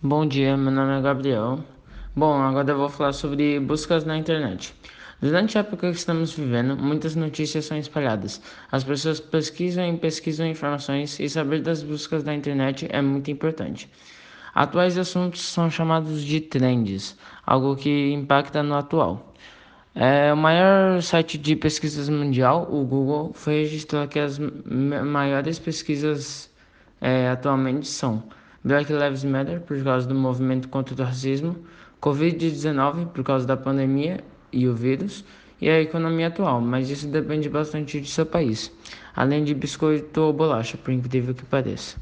Bom dia, meu nome é Gabriel. Bom, agora eu vou falar sobre buscas na internet. Durante a época que estamos vivendo, muitas notícias são espalhadas. As pessoas pesquisam e pesquisam informações e saber das buscas da internet é muito importante. Atuais assuntos são chamados de trends, algo que impacta no atual. É, o maior site de pesquisas mundial, o Google, foi registrado que as maiores pesquisas é, atualmente são Black Lives Matter por causa do movimento contra o racismo, Covid-19 por causa da pandemia e o vírus, e a economia atual, mas isso depende bastante do seu país, além de biscoito ou bolacha, por incrível que pareça.